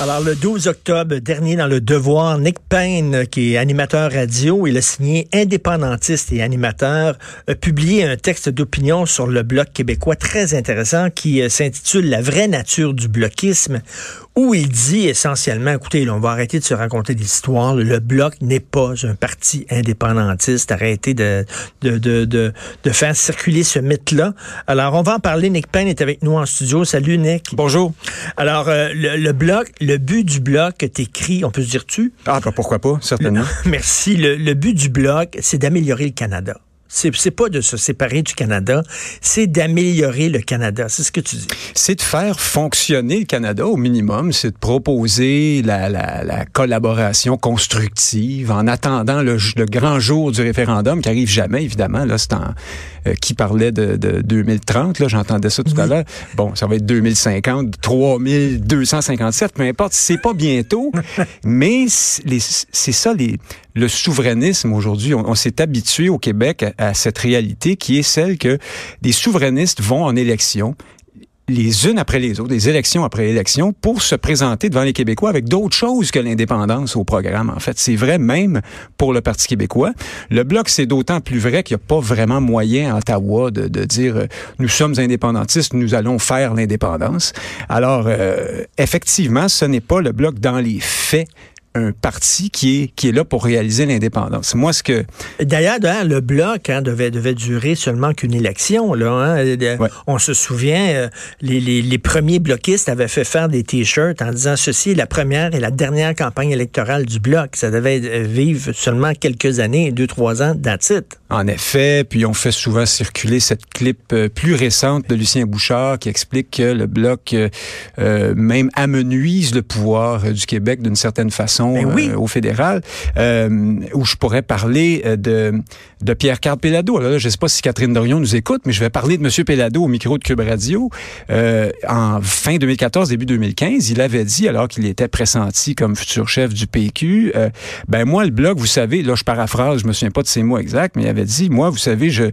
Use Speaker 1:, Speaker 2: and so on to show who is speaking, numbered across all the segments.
Speaker 1: Alors, le 12 octobre dernier, dans Le Devoir, Nick Payne, qui est animateur radio, il a signé indépendantiste et animateur, a publié un texte d'opinion sur le Bloc québécois très intéressant qui euh, s'intitule La vraie nature du bloquisme, où il dit essentiellement, écoutez, là, on va arrêter de se raconter des histoires. Le Bloc n'est pas un parti indépendantiste. Arrêtez de, de, de, de, de faire circuler ce mythe-là. Alors, on va en parler. Nick Payne est avec nous en studio. Salut, Nick.
Speaker 2: Bonjour.
Speaker 1: Alors, euh, le, le Bloc, le but du Bloc que t'écris, on peut se dire tu?
Speaker 2: Ah, bah, pourquoi pas, certainement.
Speaker 1: Merci. Le, le but du Bloc, c'est d'améliorer le Canada. C'est, c'est pas de se séparer du Canada, c'est d'améliorer le Canada. C'est ce que tu dis.
Speaker 2: C'est de faire fonctionner le Canada au minimum. C'est de proposer la, la, la collaboration constructive en attendant le, le, grand jour du référendum qui arrive jamais, évidemment. Là, c'est en, euh, qui parlait de, de 2030. Là, j'entendais ça tout
Speaker 1: Oui.
Speaker 2: à l'heure. Bon, ça va être 2050, 3257, peu importe. C'est pas bientôt, mais c'est les- c'est ça les, le souverainisme aujourd'hui. On, on s'est habitué au Québec à, à cette réalité qui est celle que des souverainistes vont en élection les unes après les autres, des élections après élections, pour se présenter devant les Québécois avec d'autres choses que l'indépendance au programme. En fait, c'est vrai même pour le Parti québécois. Le Bloc, c'est d'autant plus vrai qu'il n'y a pas vraiment moyen à Ottawa de, de dire euh, nous sommes indépendantistes, nous allons faire l'indépendance. Alors, euh, effectivement, ce n'est pas le Bloc dans les faits un parti qui est qui est là pour réaliser l'indépendance. Moi, ce que
Speaker 1: D'ailleurs, le bloc hein, devait, devait durer seulement qu'une élection. Là, hein.
Speaker 2: Ouais.
Speaker 1: On se souvient, euh, les, les, les premiers bloquistes avaient fait faire des T-shirts en disant ceci est la première et la dernière campagne électorale du bloc. Ça devait euh, vivre seulement quelques années, deux, trois ans, that's it.
Speaker 2: En effet, puis on fait souvent circuler cette clip euh, plus récente de Lucien Bouchard qui explique que le bloc euh, même amenuise le pouvoir du Québec d'une certaine façon
Speaker 1: Ben oui.
Speaker 2: euh, au fédéral. Euh, où je pourrais parler euh, de, de Pierre-Carl Pellado. Là, je ne sais pas si Catherine Dorion nous écoute, mais je vais parler de M. Pellado au micro de Cube Radio. En fin 2014, début 2015, il avait dit, alors qu'il était pressenti comme futur chef du PQ, ben moi, le bloc, vous savez, là, je paraphrase, je me souviens pas de ses mots exacts, mais il avait dit, moi, vous savez, je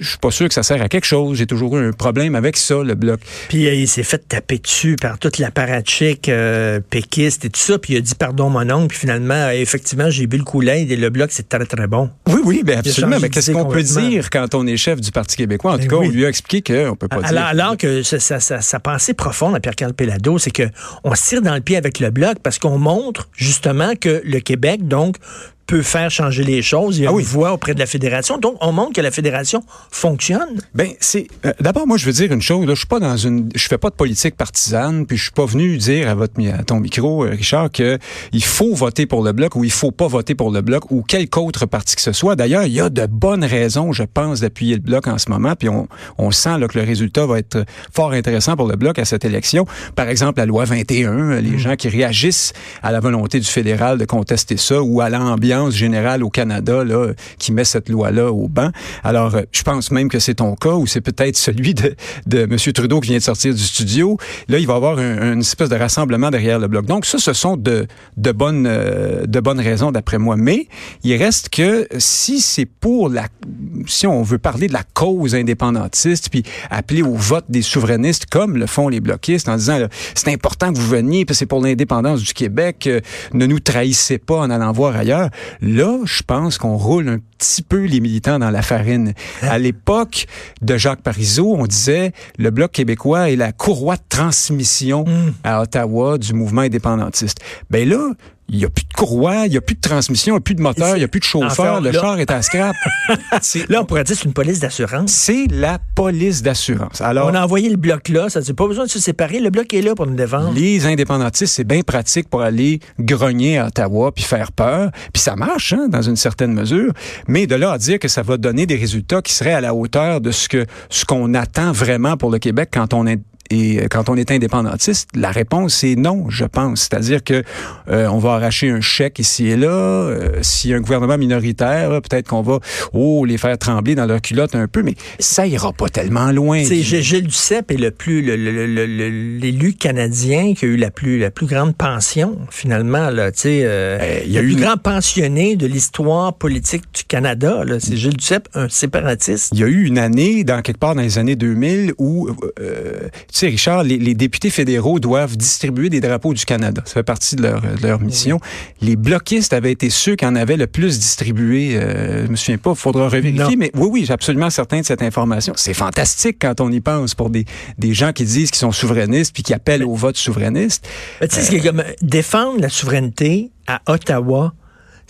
Speaker 2: je suis pas sûr que ça sert à quelque chose. J'ai toujours eu un problème avec ça, le bloc.
Speaker 1: Puis euh, il s'est fait taper dessus par toute l'apparatchik euh, péquiste et tout ça. Puis il a dit pardon mon oncle. Puis finalement, effectivement, j'ai bu le Kool-Aid et le bloc, c'est très, très bon.
Speaker 2: Oui, oui, ben absolument. Mais qu'est-ce qu'on peut dire quand on est chef du Parti québécois? En
Speaker 1: Ben
Speaker 2: tout cas,
Speaker 1: oui.
Speaker 2: on lui a expliqué qu'on peut pas
Speaker 1: Alors,
Speaker 2: dire.
Speaker 1: alors que sa, sa- sa- sa pensée profonde à Pierre-Carl Pellado, c'est que on se tire dans le pied avec le bloc parce qu'on montre justement que le Québec, donc, peut faire changer les choses. Il y a
Speaker 2: Ah
Speaker 1: une voix auprès de la fédération. Donc, on montre que la fédération fonctionne.
Speaker 2: Ben c'est euh, d'abord moi je veux dire une chose là, je suis pas dans une je fais pas de politique partisane puis je suis pas venu dire à votre à ton micro euh, Richard que il faut voter pour le bloc ou il faut pas voter pour le bloc ou quelque autre parti que ce soit. D'ailleurs, il y a de bonnes raisons je pense d'appuyer le bloc en ce moment puis on on sent là, que le résultat va être fort intéressant pour le bloc à cette élection. Par exemple, la loi 21, euh, les gens qui réagissent à la volonté du fédéral de contester ça ou à l'ambiance générale au Canada là qui met cette loi là au banc. Alors euh, je pense même que c'est ton cas ou c'est peut-être celui de, de M. Trudeau qui vient de sortir du studio. Là, il va y avoir un, une espèce de rassemblement derrière le bloc. Donc ça, ce sont de, de, bonnes, euh, de bonnes raisons d'après moi. Mais il reste que si c'est pour la... Si on veut parler de la cause indépendantiste, puis appeler au vote des souverainistes comme le font les bloquistes en disant c'est important que vous veniez, puis c'est pour l'indépendance du Québec, euh, ne nous trahissez pas en allant voir ailleurs. Là, je pense qu'on roule un petit peu les militants dans la farine. À l'époque de Jacques Parizeau, on disait le Bloc québécois est la courroie de transmission à Ottawa du mouvement indépendantiste. Ben là, il n'y a plus de courroie, il n'y a plus de transmission, il n'y a plus de moteur, il n'y a plus de chauffeur,
Speaker 1: Enfin,
Speaker 2: le
Speaker 1: là-
Speaker 2: char est à scrap.
Speaker 1: Là, on pourrait dire que c'est une police d'assurance.
Speaker 2: c'est la police d'assurance. Alors,
Speaker 1: On a envoyé le bloc là. Ça dit pas besoin de se séparer. Le bloc est là pour nous défendre.
Speaker 2: Les indépendantistes, c'est bien pratique pour aller grogner à Ottawa puis faire peur. Puis ça marche, hein, dans une certaine mesure. Mais de là à dire que ça va donner des résultats qui seraient à la hauteur de ce que ce qu'on attend vraiment pour le Québec quand on est Et quand on est indépendantiste, la réponse est non, je pense. C'est-à-dire que euh, on va arracher un chèque ici et là. Euh, S'il y a un gouvernement minoritaire, peut-être qu'on va oh les faire trembler dans leur culotte un peu, mais ça ira pas tellement loin.
Speaker 1: C'est Gilles Duceppe est le plus l'élu canadien qui a eu la plus la plus grande pension finalement là. Tu sais, euh, ben, il y a le plus grand pensionné de l'histoire politique du Canada. C'est Gilles Duceppe, un séparatiste.
Speaker 2: Il y a eu une année dans quelque part dans les années 2000 où euh, sais Richard, les, les, députés fédéraux doivent distribuer des drapeaux du Canada. Ça fait partie de leur, de leur mission. Les bloquistes avaient été ceux qui en avaient le plus distribué. Euh, je me souviens pas, il faudra revérifier, mais oui, oui, j'ai absolument certain de cette information. C'est fantastique quand on y pense pour des, des gens qui disent qu'ils sont souverainistes puis qui appellent au vote souverainiste.
Speaker 1: tu sais, euh, comme défendre la souveraineté à Ottawa,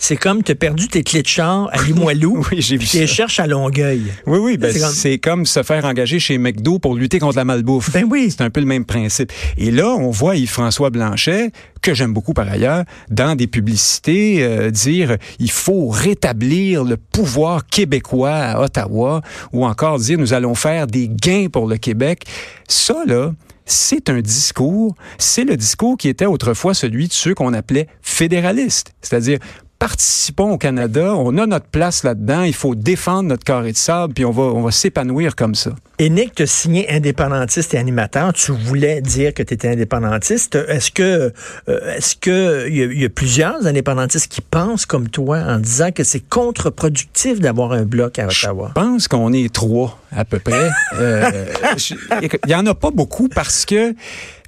Speaker 1: c'est comme tu as perdu tes clés de char à Limoilou, oui, j'ai vu tu les cherches à Longueuil.
Speaker 2: Oui, oui, ben c'est comme... se faire engager chez McDo pour lutter contre la malbouffe.
Speaker 1: Ben oui.
Speaker 2: C'est un peu le même principe. Et là, on voit Yves-François Blanchet, que j'aime beaucoup par ailleurs, dans des publicités, euh, dire il faut rétablir le pouvoir québécois à Ottawa, ou encore dire nous allons faire des gains pour le Québec. Ça, là, c'est un discours, c'est le discours qui était autrefois celui de ceux qu'on appelait fédéralistes. C'est-à-dire, participons au Canada, on a notre place là-dedans, il faut défendre notre carré de sable, puis on va, on va s'épanouir comme ça.
Speaker 1: Et Nick, tu as signé indépendantiste et animateur. Tu voulais dire que tu étais indépendantiste. Est-ce que euh, est-ce que il y, a plusieurs indépendantistes qui pensent comme toi en disant que c'est contre-productif d'avoir un bloc à Ottawa?
Speaker 2: Je pense qu'on est trois à peu près. euh, il y en a pas beaucoup parce que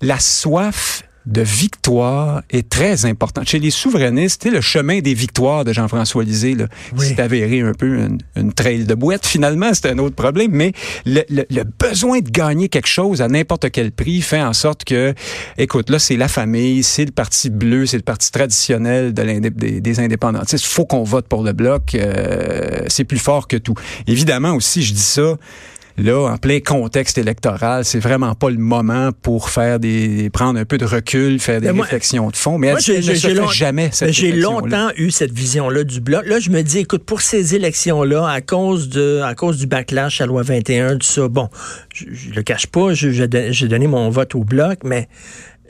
Speaker 2: la soif de victoire est très importante. Chez les souverainistes, le chemin des victoires de Jean-François Lisée, là, c'est avéré un peu une, trail de boîte. Finalement, c'est un autre problème, mais le, besoin de gagner quelque chose à n'importe quel prix fait en sorte que, écoute, là, c'est la famille, c'est le parti bleu, c'est le parti traditionnel de des, des, indépendantistes. Faut qu'on vote pour le bloc. Euh, c'est plus fort que tout. Évidemment aussi, je dis ça là, en plein contexte électoral, c'est vraiment pas le moment pour faire des prendre un peu de recul, faire des réflexions de fond. Mais elle, ne se fait jamais cette
Speaker 1: J'ai longtemps eu cette vision-là du bloc. Là, je me dis, écoute, pour ces élections-là, à cause de, à cause du backlash à loi 21, tout ça, bon, je, je le cache pas, j'ai donné mon vote au bloc, mais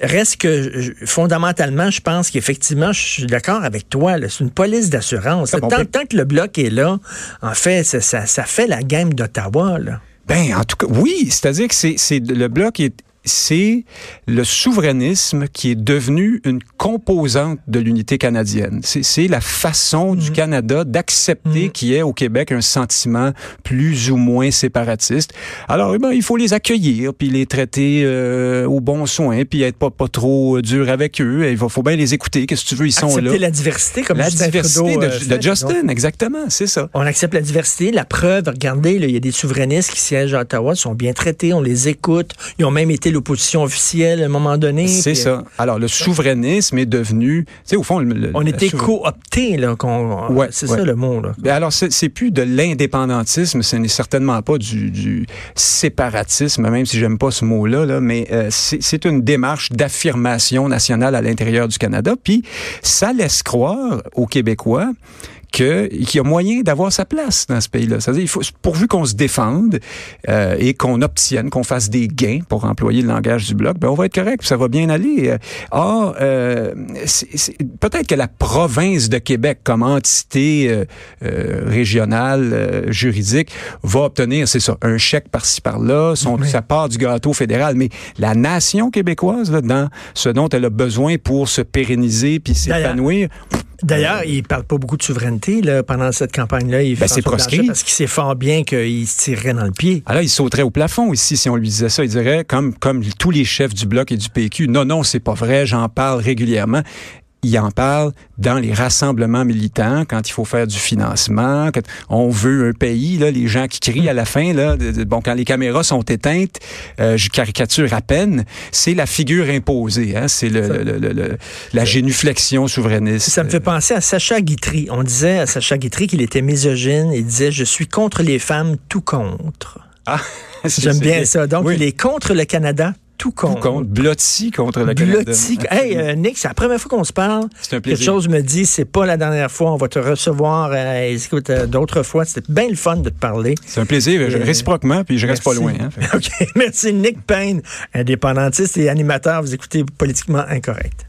Speaker 1: reste que fondamentalement, je pense qu'effectivement, je suis d'accord avec toi. C'est une police d'assurance. Tant, tant, que le bloc est là, en fait, ça, ça, ça fait la game d'Ottawa.
Speaker 2: Ben, en tout cas, oui. C'est-à-dire que c'est le bloc est c'est le souverainisme qui est devenu une composante de l'unité canadienne. C'est la façon du mm. Canada d'accepter mm. qu'il y ait au Québec un sentiment plus ou moins séparatiste. Alors, eh ben, il faut les accueillir, puis les traiter euh, au bon soin, puis être pas, pas trop dur avec eux. Il faut bien les écouter. Qu'est-ce que tu veux, ils sont
Speaker 1: Accepter
Speaker 2: là.
Speaker 1: la diversité, comme
Speaker 2: la diversité de, euh, de Justin, exactement, c'est ça.
Speaker 1: On accepte la diversité. La preuve, regardez, il y a des souverainistes qui siègent à Ottawa, sont bien traités, on les écoute. Ils ont même été l'opposition officielle à un moment donné.
Speaker 2: C'est ça. Euh, Alors, le souverainisme est devenu, tu sais, au fond...
Speaker 1: on était coopté, là. Ouais, c'est ça le mot, là.
Speaker 2: Ben alors, c'est plus de l'indépendantisme, ce n'est certainement pas du, du, séparatisme, même si j'aime pas ce mot-là, là, mais euh, c'est une démarche d'affirmation nationale à l'intérieur du Canada. Puis, ça laisse croire aux Québécois qu'il y a moyen d'avoir sa place dans ce pays-là. C'est-à-dire, il faut, pourvu qu'on se défende euh, et qu'on obtienne, qu'on fasse des gains, pour employer le langage du bloc, ben on va être correct, ça va bien aller. Or, euh, peut-être que la province de Québec, comme entité euh, euh régionale, euh, juridique, va obtenir, c'est ça, un chèque par-ci par-là, son, sa part du gâteau fédéral, mais la nation québécoise, là, dans ce dont elle a besoin pour se pérenniser puis s'épanouir,
Speaker 1: D'ailleurs, il parle pas beaucoup de souveraineté là, pendant cette campagne-là. Il
Speaker 2: ben, c'est proscrit.
Speaker 1: Parce qu'il sait fort bien qu'il se tirerait dans le pied.
Speaker 2: Alors, il sauterait au plafond ici si on lui disait ça. Il dirait, comme, comme tous les chefs du Bloc et du PQ, non, non, c'est pas vrai, j'en parle régulièrement il en parle dans les rassemblements militants quand il faut faire du financement, quand on veut un pays, là, les gens qui crient à la fin, là, bon, quand les caméras sont éteintes, euh, je caricature à peine, c'est la figure imposée, hein, c'est le, le, le, la génuflexion souverainiste.
Speaker 1: Ça me fait penser à Sacha Guitry. On disait à Sacha Guitry qu'il était misogyne. Il disait, je suis contre les femmes, tout contre. Ah, J'aime bien ça. Donc, il est contre le Canada, tout contre.
Speaker 2: Tout contre. Blotti contre Canada.
Speaker 1: Blotti. Hey, euh, Nick, c'est la première fois qu'on se parle.
Speaker 2: C'est un
Speaker 1: Quelque
Speaker 2: plaisir.
Speaker 1: chose me dit, c'est pas la dernière fois, on va te recevoir, euh, écoute, euh, d'autres fois. C'était bien le fun de te parler.
Speaker 2: C'est un plaisir,
Speaker 1: Euh,
Speaker 2: réciproquement, puis je reste pas
Speaker 1: Merci.
Speaker 2: loin. hein.
Speaker 1: OK, merci. Nick Payne, indépendantiste et animateur. Vous écoutez Politiquement Incorrect.